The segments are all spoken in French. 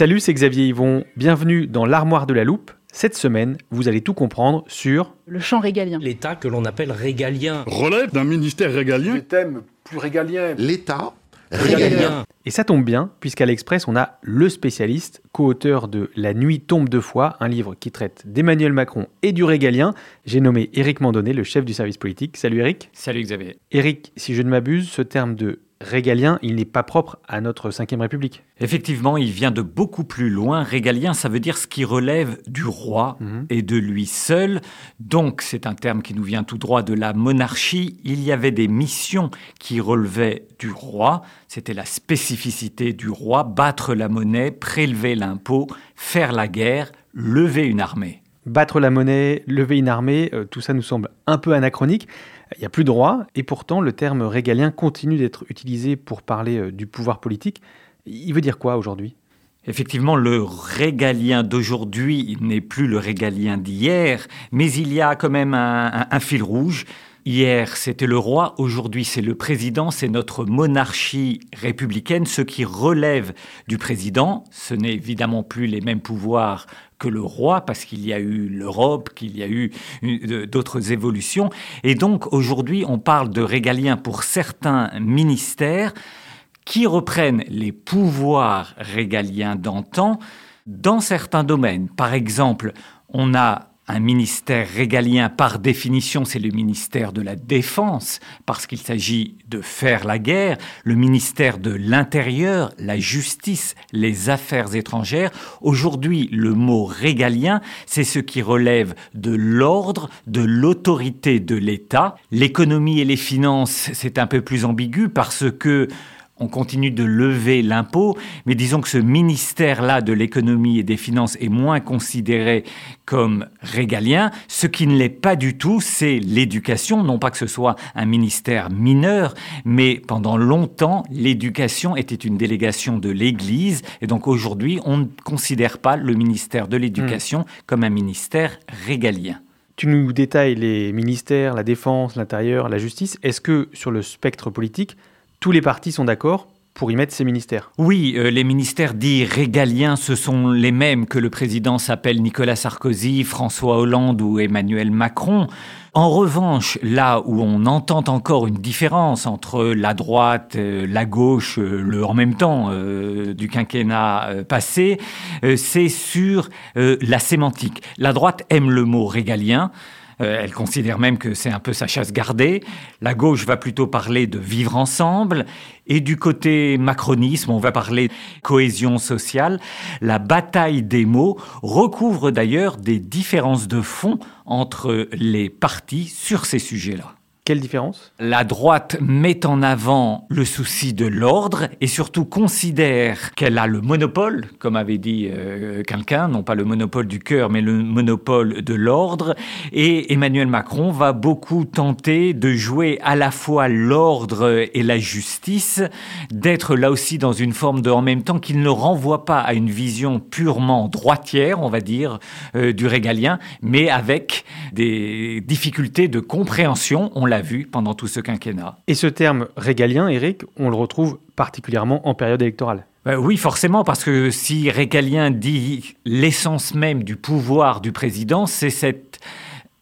Salut, c'est Xavier Yvon. Bienvenue dans l'armoire de la loupe. Cette semaine, vous allez tout comprendre sur le champ régalien. L'État que l'on appelle régalien. relève d'un ministère régalien. Des thèmes plus régaliens. L'État Régalien. Et ça tombe bien, puisqu'à l'Express, on a le spécialiste, co-auteur de La nuit tombe deux fois, un livre qui traite d'Emmanuel Macron et du régalien. J'ai nommé Éric Mandonnet, le chef du service politique. Salut Éric. Salut Xavier. Éric, si je ne m'abuse, ce terme de régalien, il n'est pas propre à notre 5ème République. Effectivement, il vient de beaucoup plus loin. Régalien, ça veut dire ce qui relève du roi Mhm. et de lui seul. Donc, c'est un terme qui nous vient tout droit de la monarchie. Il y avait des missions qui relevaient du roi. C'était la spécificité du roi, battre la monnaie, prélever l'impôt, faire la guerre, lever une armée. Battre la monnaie, lever une armée, euh, tout ça nous semble un peu anachronique. Il n'y a plus de roi, et pourtant le terme régalien continue d'être utilisé pour parler euh, du pouvoir politique. Il veut dire quoi aujourd'hui? Effectivement, le régalien d'aujourd'hui n'est plus le régalien d'hier, mais il y a quand même un- un fil rouge. Hier, c'était le roi, aujourd'hui, c'est le président, c'est notre monarchie républicaine. Ce qui relève du président, ce n'est évidemment plus les mêmes pouvoirs que le roi, parce qu'il y a eu l'Europe, qu'il y a eu euh, d'autres évolutions. Et donc, aujourd'hui, on parle de régalien pour certains ministères qui reprennent les pouvoirs régaliens d'antan dans certains domaines. Par exemple, on a un ministère régalien, par définition, c'est le ministère de la Défense, parce qu'il s'agit de faire la guerre, le ministère de l'Intérieur, la justice, les affaires étrangères. Aujourd'hui, le mot régalien, c'est ce qui relève de l'ordre, de l'autorité de l'État. L'économie et les finances, c'est un peu plus ambigu parce que on continue de lever l'impôt, mais disons que ce ministère-là de l'économie et des finances est moins considéré comme régalien. Ce qui ne l'est pas du tout, c'est l'éducation. Non pas que ce soit un ministère mineur, mais pendant longtemps, l'éducation était une délégation de l'Église, et donc aujourd'hui, on ne considère pas le ministère de l'éducation comme un ministère régalien. Tu nous détailles les ministères, la défense, l'intérieur, la justice. Est-ce que sur le spectre politique, tous les partis sont d'accord pour y mettre ces ministères Oui, euh, les ministères dits régaliens, ce sont les mêmes que le président s'appelle Nicolas Sarkozy, François Hollande ou Emmanuel Macron. En revanche, là où on entend encore une différence entre la droite, euh, la gauche, euh, le en même temps du quinquennat passé, c'est sur la sémantique. La droite aime le mot régalien. Euh, elle considère même que c'est un peu sa chasse gardée. La gauche va plutôt parler de vivre ensemble. Et du côté macronisme, on va parler cohésion sociale. La bataille des mots recouvre d'ailleurs des différences de fond entre les partis sur ces sujets-là. Quelle différence? La droite met en avant le souci de l'ordre et surtout considère qu'elle a le monopole, comme avait dit euh, quelqu'un, non pas le monopole du cœur, mais le monopole de l'ordre. Et Emmanuel Macron va beaucoup tenter de jouer à la fois l'ordre et la justice, d'être là aussi dans une forme de en même temps qu'il ne renvoie pas à une vision purement droitière, on va dire, euh, du régalien, mais avec des difficultés de compréhension, on l'a vu pendant tout ce quinquennat. Et ce terme régalien, Eric, on le retrouve particulièrement en période électorale. Ben oui, forcément, parce que si Régalien dit l'essence même du pouvoir du président, c'est cette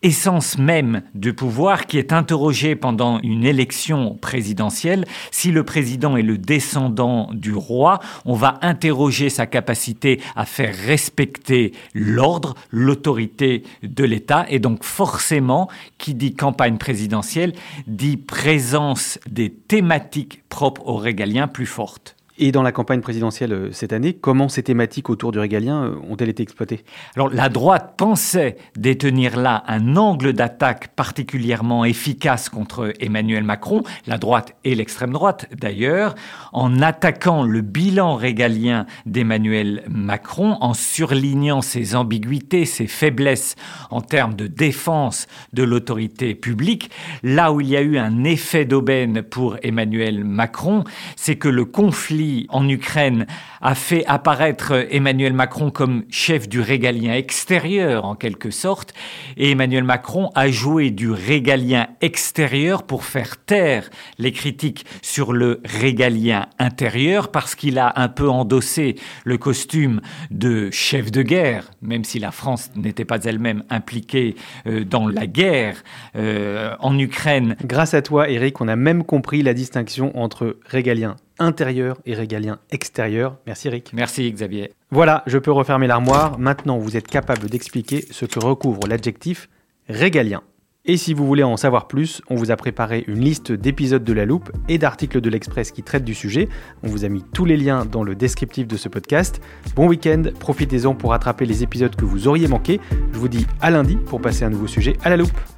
essence même du pouvoir qui est interrogée pendant une élection présidentielle. Si le président est le descendant du roi, on va interroger sa capacité à faire respecter l'ordre, l'autorité de l'État. Et donc forcément, qui dit campagne présidentielle, dit présence des thématiques propres aux régaliens plus fortes. Et dans la campagne présidentielle euh, cette année, comment ces thématiques autour du régalien euh, ont-elles été exploitées? Alors la droite pensait détenir là un angle d'attaque particulièrement efficace contre Emmanuel Macron, la droite et l'extrême droite d'ailleurs, en attaquant le bilan régalien d'Emmanuel Macron, en surlignant ses ambiguïtés, ses faiblesses en termes de défense de l'autorité publique. Là où il y a eu un effet d'aubaine pour Emmanuel Macron, c'est que le conflit en Ukraine a fait apparaître Emmanuel Macron comme chef du régalien extérieur en quelque sorte, et Emmanuel Macron a joué du régalien extérieur pour faire taire les critiques sur le régalien intérieur parce qu'il a un peu endossé le costume de chef de guerre, même si la France n'était pas elle-même impliquée euh, dans la guerre euh, en Ukraine. Grâce à toi, Eric, on a même compris la distinction entre régalien intérieur et régalien extérieur. Merci Eric. Merci Xavier. Voilà, je peux refermer l'armoire. Maintenant, vous êtes capable d'expliquer ce que recouvre l'adjectif régalien. Et si vous voulez en savoir plus, on vous a préparé une liste d'épisodes de La Loupe et d'articles de l'Express qui traitent du sujet. On vous a mis tous les liens dans le descriptif de ce podcast. Bon week-end, profitez-en pour rattraper les épisodes que vous auriez manqués. Je vous dis à lundi pour passer un nouveau sujet à La Loupe.